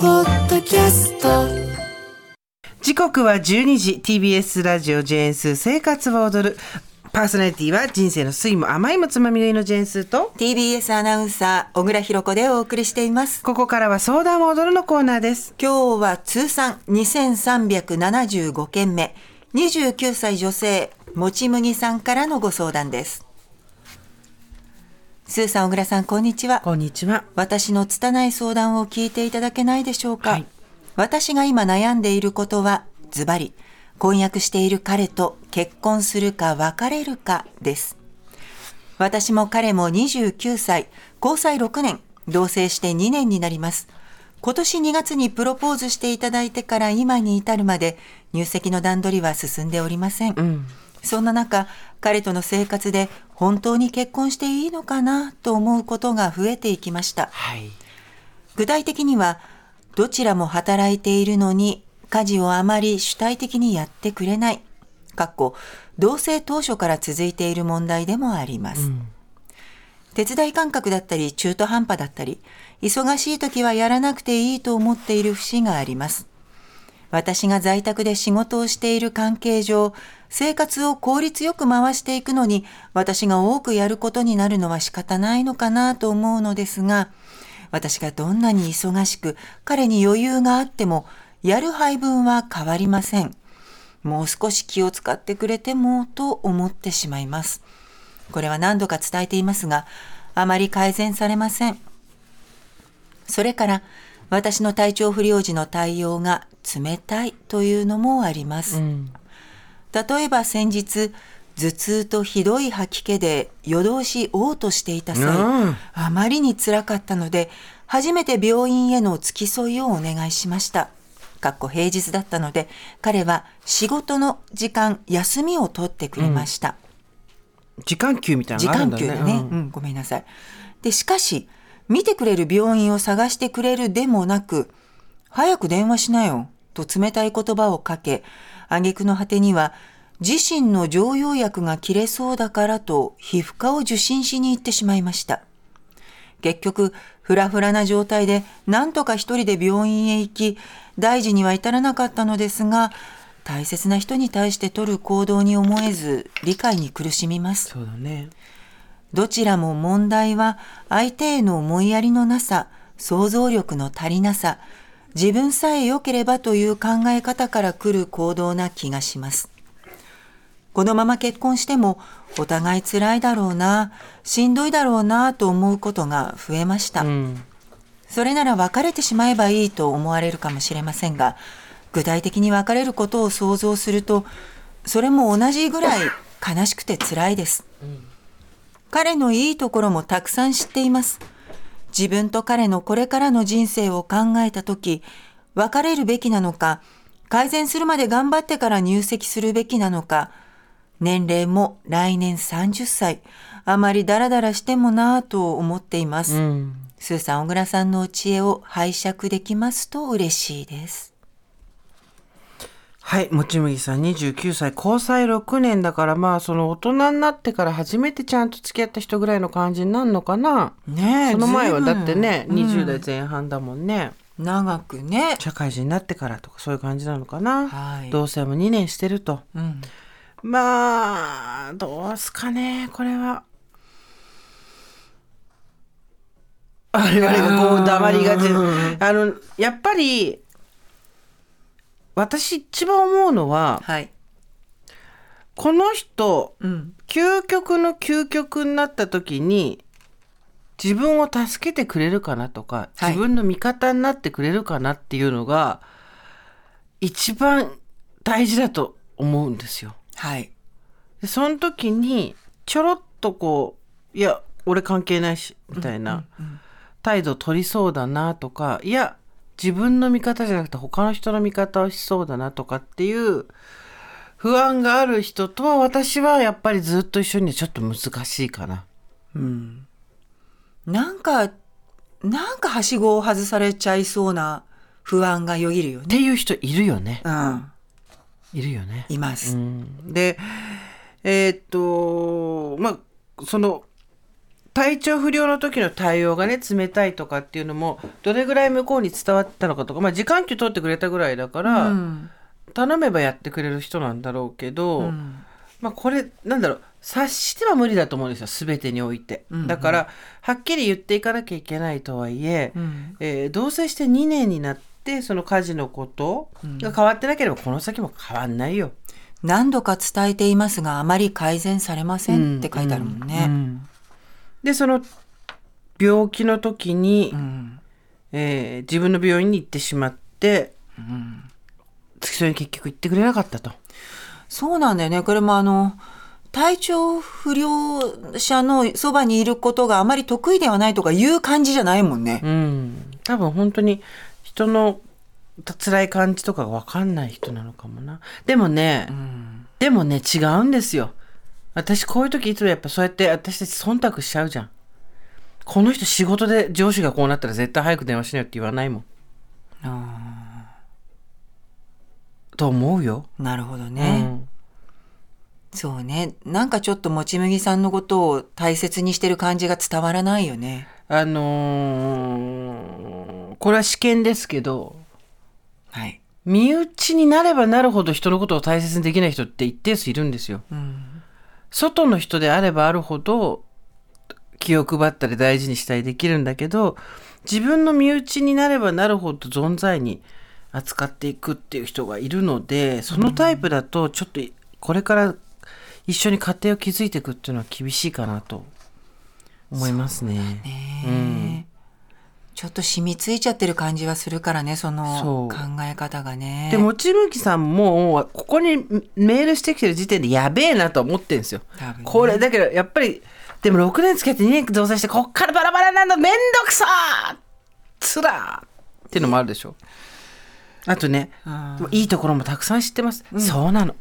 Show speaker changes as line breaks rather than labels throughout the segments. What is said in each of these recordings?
ポッドキャスト。
時刻は12時 TBS ラジオジェーンスー生活を踊る。パーソナリティは人生の酸いも甘いもつまみのいのジェーンスーと
TBS アナウンサー小倉弘子でお送りしています。
ここからは相談を踊るのコーナーです。
今日は通算2375件目。29歳女性もち麦さんからのご相談ですスーさん小倉さんこんにちは。
こんにちは。
私の拙い相談を聞いていただけないでしょうか、
はい。
私が今悩んでいることはズバリ婚約している彼と結婚するか別れるかです。私も彼も29歳交際6年同棲して2年になります。今年2月にプロポーズしていただいてから今に至るまで入籍の段取りは進んでおりません、そんな中彼との生活で本当に結婚していいのかなと思うことが増えていきました。
はい。
具体的にはどちらも働いているのに家事をあまり主体的にやってくれない。かっこ同棲当初から続いている問題でもあります、手伝い感覚だったり中途半端だったり忙しい時はやらなくていいと思っている節があります私が在宅で仕事をしている関係上生活を効率よく回していくのに私が多くやることになるのは仕方ないのかなと思うのですが私がどんなに忙しく彼に余裕があってもやる配分は変わりません。もう少し気を使ってくれてもと思ってしまいます。これは何度か伝えていますがあまり改善されません。それから私の体調不良時の対応が冷たいというのもあります、例えば先日頭痛とひどい吐き気で夜通し嘔吐していた際、
うん。
あまりにつらかったので初めて病院への付き添いをお願いしました。かっこ平日だったので彼は仕事の時間休みを取ってくれました、
時間給みたいな
時
のがあるんだ
間給だね、
うん。
うん、ごめんなさい。でしかし見てくれる病院を探してくれるでもなく早く電話しなよと冷たい言葉をかけ挙句の果てには自身の常用薬が切れそうだからと皮膚科を受診しに行ってしまいました。結局フラフラな状態で何とか一人で病院へ行き大事には至らなかったのですが大切な人に対して取る行動に思えず理解に苦しみます。
そうだね。
どちらも問題は相手への思いやりのなさ、想像力の足りなさ、自分さえ良ければという考え方から来る行動な気がします。このまま結婚してもお互い辛いだろうな、しんどいだろうなと思うことが増えました。
うん
それなら別れてしまえばいいと思われるかもしれませんが、具体的に別れることを想像すると、それも同じぐらい悲しくて辛いです。彼のいいところもたくさん知っています。自分と彼のこれからの人生を考えたとき、別れるべきなのか、改善するまで頑張ってから入籍するべきなのか、年齢も来年30歳、あまりダラダラしてもなぁと思っています。
うん
スーさん、小倉さんのお知恵を拝借できますと嬉しいです。
はい、もちむぎさん29歳、交際6年だから、まあ、その大人になってから初めてちゃんと付き合った人ぐらいの感じになるのかな？
ねえ
その前はだってね、
うん
20代前半だもんね。
長くね。
社会人になってからとかそういう感じなのかな？
はい
同棲も2年してると。
うん。
まあ、どうすかね、これは。我々がこう黙りがち。あの、やっぱり、私一番思うのは、
はい。
この人、
うん。
究極の究極になった時に、自分を助けてくれるかなとか、
はい
自分の味方になってくれるかなっていうのが、一番大事だと思うんですよ。
はい。
でその時にちょろっとこういや俺関係ないしみたいな態度取りそうだなとかいや自分の味方じゃなくて他の人の味方をしそうだなとかっていう不安がある人とは私はやっぱりずっと一緒にはちょっと難しいかな。
なんか、なんかはしごを外されちゃいそうな不安がよぎるよね。
っていう人いるよね。
うん。
いるよね。
います。
うんでえーっとまあその体調不良の時の対応がね冷たいとかっていうのもどれぐらい向こうに伝わったのかとかまあ時間給取ってくれたぐらいだから、
うん。
頼めばやってくれる人なんだろうけど、
うん。
まあこれなんだろう察しては無理だと思うんですよ全てにおいて、
うんうん。
だからはっきり言っていかなきゃいけないとはいえ、
うん。
えー同棲して2年になってその家事のことが変わってなければこの先も変わんないよ。
何度か伝えていますがあまり改善されませんって書いてあるもんね。
うんでその病気の時に、
うん
えー自分の病院に行ってしまって
うん
付き添いに結局行ってくれなかったと。
そうなんだよね。これもあの、体調不良者のそばにいることがあまり得意ではないとかいう感じじゃないもんね。
うん、多分本当に人の辛い感じとかが分かんない人なのかもな。でもね、
うん
でもね違うんですよ。私こういう時いつもやっぱそうやって私たち忖度しちゃうじゃん。この人仕事で上司がこうなったら絶対早く電話しなよって言わないもん。と思うよ。
なるほど
う
ね。
ん
そうね。なんかちょっともち麦さんのことを大切にしてる感じが伝わらないよね。
あのーこれは試験ですけど、
はい。
身内になればなるほど人のことを大切にできない人って一定数いるんですよ。
うん。
外の人であればあるほど気を配ったり大事にしたりできるんだけど自分の身内になればなるほど存在に扱っていくっていう人がいるのでそのタイプだとちょっとこれから一緒に家庭を築いていくっていうのは厳しいかなと思いますね。
ねえちょっと染みついちゃってる感じはするからね、その考え方がね。
でもちむきさんもここにメールしてきてる時点でやべえなと思ってるんですよ。
ね
これだけどやっぱりでも6年付き合って2年同棲してこっからバラバラなんだめんどくさーつらーっていうのもあるでしょ。あとね、
うん
いいところもたくさん知ってます。そうなの、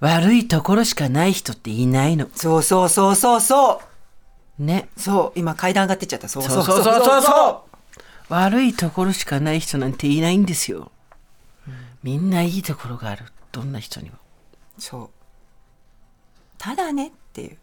悪いところしかない人っていないの。
そうそうそうそうそう。
ね。
そう、今階段上がってっちゃった。そう
そうそうそうそうそう悪いところしかない人なんていないんですよ。みんないいところがある。どんな人にも。
そう。ただねっていう。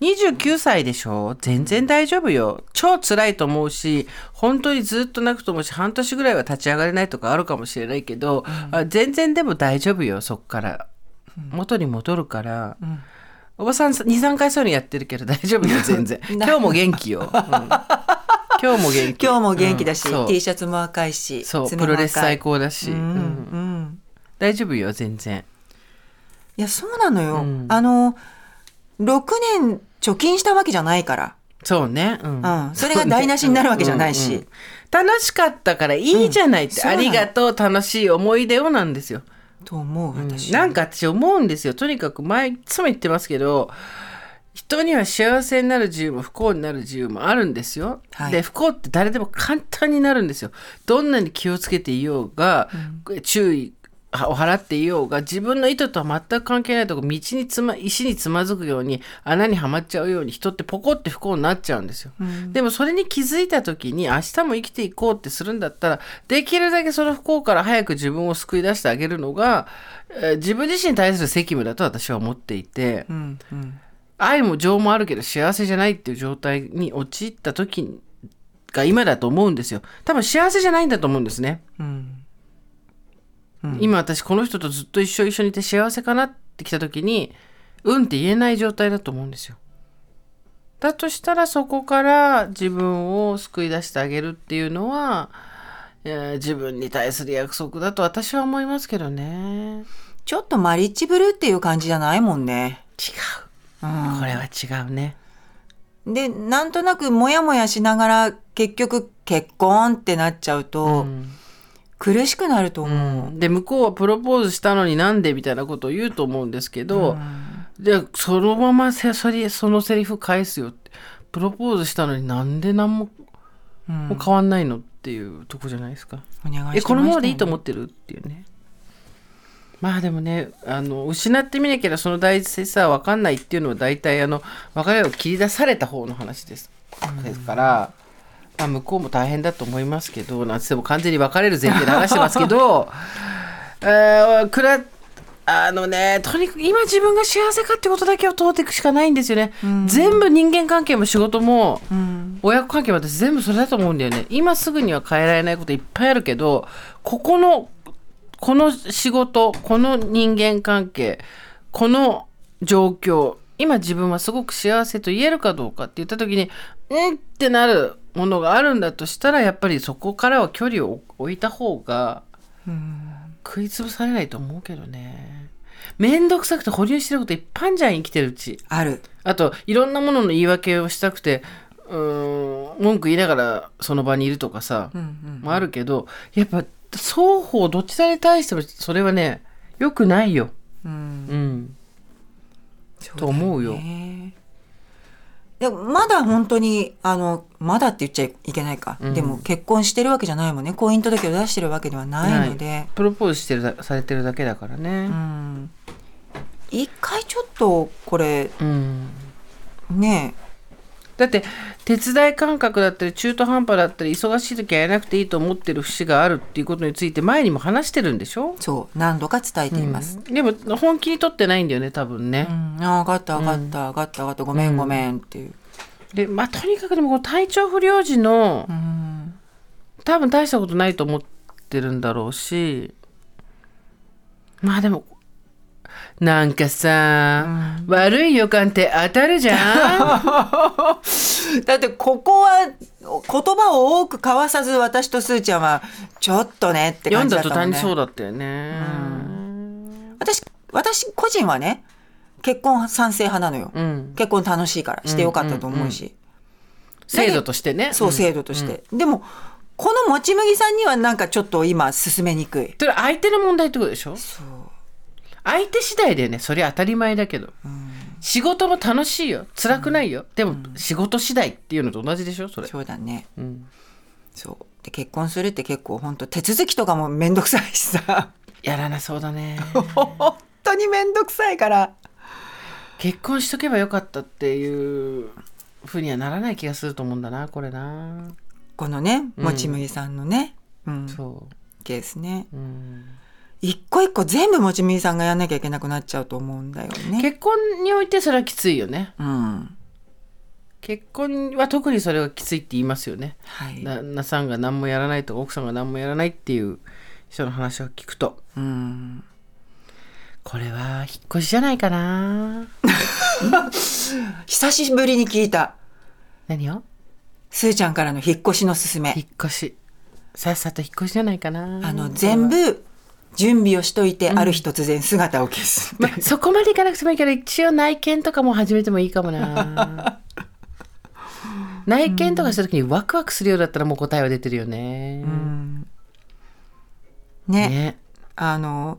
29歳でしょ？全然大丈夫よ。超辛いと思うし、本当にずっと泣くと思うし、半年ぐらいは立ち上がれないとかあるかもしれないけど、あ全然でも大丈夫よ、そっから。元に戻るから。おばさん2、3回そういうのやってるけど大丈夫よ、全然。今日も元気よ。うん今日も元気。
今日も元気だし、
うん
T シャツも赤いし、
そう、プロレス最高だし。
うん、
うん
うん。
大丈夫よ、全然。
いや、そうなのよ。
うん
あの、6年貯金したわけじゃないから。
そうね。うん
うんそれが台無しになるわけじゃないし
うんうん楽しかったからいいじゃないって、ありがとう、楽しい思い出をなんですよ。
と思う、私。
なんか私思うんですよ。とにかく前いつも言ってますけど、人には幸せになる自由も不幸になる自由もあるんですよ。
はい
で不幸って誰でも簡単になるんですよ。どんなに気をつけていようが、注意を払っていようが自分の意図とは全く関係ないとこ道につま石につまずくように穴にはまっちゃうように人ってポコって不幸になっちゃうんですよ。でもそれに気づいた時に明日も生きていこうってするんだったらできるだけその不幸から早く自分を救い出してあげるのが、えー自分自身に対する責務だと私は思っていて。
うん、うん。
愛も情もあるけど幸せじゃないっていう状態に陥った時が今だと思うんですよ。多分幸せじゃないんだと思うんですね、
うん。
今私この人とずっと一緒一緒にいて幸せかなってきた時にうんって言えない状態だと思うんですよ。だとしたらそこから自分を救い出してあげるっていうのは、えー自分に対する約束だと私は思いますけどね。
ちょっとマリッジブルーっていう感じじゃないもんね。
違
う
うこれは違うね。
ん、で、なんとなくモヤモヤしながら結局結婚ってなっちゃうと、
うん。
苦しくなると思う。
で向こうはプロポーズしたのになんでみたいなことを言うと思うんですけど、でそのまませそれそのセリフ返すよってプロポーズしたのになんで何も,、もう変わんないのっていうとこじゃないですか。
お願いしてました
えこのままでいいと思
っ
ってるっていうね。まあでもねあの失ってみなければその大切さは分かんないっていうのは大体あの別れを切り出された方の話です。ですから、まあ、向こうも大変だと思いますけどなんつっても完全に別れる前提で話してますけど、えーくらあのねとにかく今自分が幸せかってことだけを問うていくしかないんですよね、全部人間関係も仕事も、親子関係も私全部それだと思うんだよね。今すぐには変えられないこといっぱいあるけどここのこの仕事この人間関係この状況今自分はすごく幸せと言えるかどうかって言った時にうんってなるものがあるんだとしたらやっぱりそこからは距離を置いた方が食いつぶされないと思うけどね。めんどくさくて保留してることいっぱいじゃん生きてるうち。
ある。
あといろんなものの言い訳をしたくてうーん文句言いながらその場にいるとかさ、もあるけどやっぱ双方どちらに対してもそれはね良くないよ。うん。と思うよ。
ねでもまだ本当にあのまだって言っちゃいけないか、でも結婚してるわけじゃないもんね。婚姻届を出してるわけではないので、
プロポーズしてるだされてるだけだからね。
うん。一回ちょっとこれ
うん。
ね
だって手伝い感覚だったり中途半端だったり忙しい時はやらなくていいと思ってる節があるっていうことについて前にも話してるんでしょ、
そう何度か伝えています、
でも本気に取ってないんだよね多分ね。
うん。あ分かった分かった分かった分かったごめんごめんっていう、
でまあとにかくでもこの体調不良時の、多分大したことないと思ってるんだろうし。まあでもなんかさ、悪い予感って当たるじゃん。
だってここは言葉を多く交わさず私とすーちゃんはちょっとねって
読
感
んだ途端に
じだったもんね。
そうだったよね。
私私個人はね結婚賛成派なのよ、
うん、
結婚楽しいからしてよかったと思うし、
制度としてね。
そう制度として、でもこのもち麦さんにはなんかちょっと今進めにくい。
それ相手の問題ってことでしょ？
そう
相手次第だよね。それ当たり前だけど、仕事も楽しいよ。辛くないよ、でも仕事次第っていうのと同じでしょ？それ。
そうだね。
うん。
そう。で結婚するって結構本当手続きとかもめんどくさいしさ。
やらなそうだね。
本当にめんどくさいから。
結婚しとけばよかったっていうふうにはならない気がすると思うんだなこれな。
このねもち麦さんのね、うん。
そ
ケースね。
う、うん、
一個一個全部もち麦さんがやんなきゃいけなくなっちゃうと思うんだよね。
結婚においてそれはきついよね。
うん。
結婚は特にそれがきついって言いますよね。
はい。
旦那さんが何もやらないとか奥さんが何もやらないっていう人の話を聞くと。
うん。
これは引っ越しじゃないかな。
久しぶりに聞いた。
何を？
すーちゃんからの引っ越しのすすめ。
引っ越し。さっさと引っ越しじゃないかな。
あの全部準備をしといて、ある日突然姿を消す
まあ、そこまでいかなくてもいいけど一応内見とかも始めてもいいかもな。内見とかした時にワクワクするようだったらもう答えは出てるよね、
ね。
ね。
あの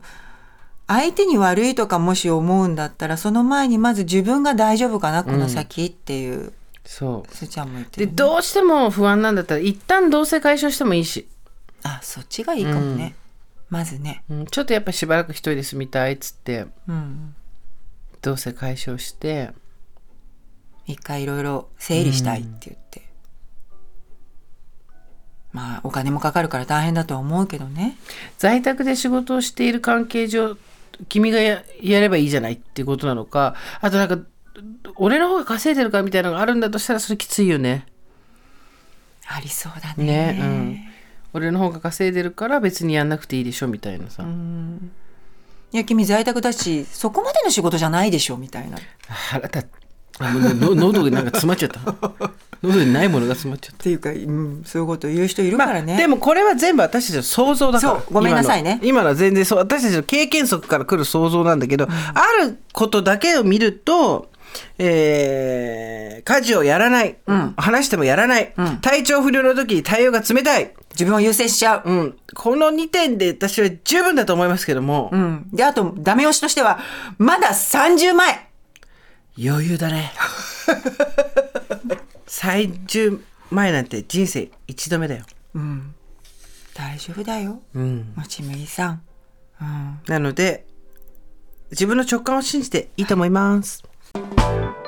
相手に悪いとかもし思うんだったらその前にまず自分が大丈夫かなこの先っていう、
そう。
すーちゃんも言ってる、ね、
でどうしても不安なんだったら一旦同棲解消してもいいし、
あそっちがいいかもね、まずね。
うん、ちょっとやっぱしばらく一人で住みたいっつって。
うん
同棲解消して。
一回いろいろ整理したいって言って、まあお金もかかるから大変だとは思うけどね。
在宅で仕事をしている関係上君がややればいいじゃないっていうことなのか。あとなんか俺の方が稼いでるかみたいなのがあるんだとしたらそれきついよね。
ありそうだね。
ね、うん、俺の方が稼いでるから別にやんなくていいでしょみたいなさ、
いや君在宅だしそこまでの仕事じゃないでしょみたいな。っ
腹立っの喉になんか詰まっちゃった。喉にないものが詰まっちゃって
いうか、うん、そういうこと言う人いるからね、
でもこれは全部私たちの想像だから。
そうごめんなさいね。
今の。は全然そう。私たちの経験則から来る想像なんだけど、あることだけを見るとえー家事をやらない、話してもやらない、体調不良の時に対応が冷たい、
自分を優先しちゃう、
うん、この2点で私は十分だと思いますけども、
うん、であとダメ押しとしてはまだ30前
余裕だね。30前なんて人生一度目だよ、
大丈夫だよ。
うん、
もちむぎさん、うん、
なので自分の直感を信じていいと思います、Música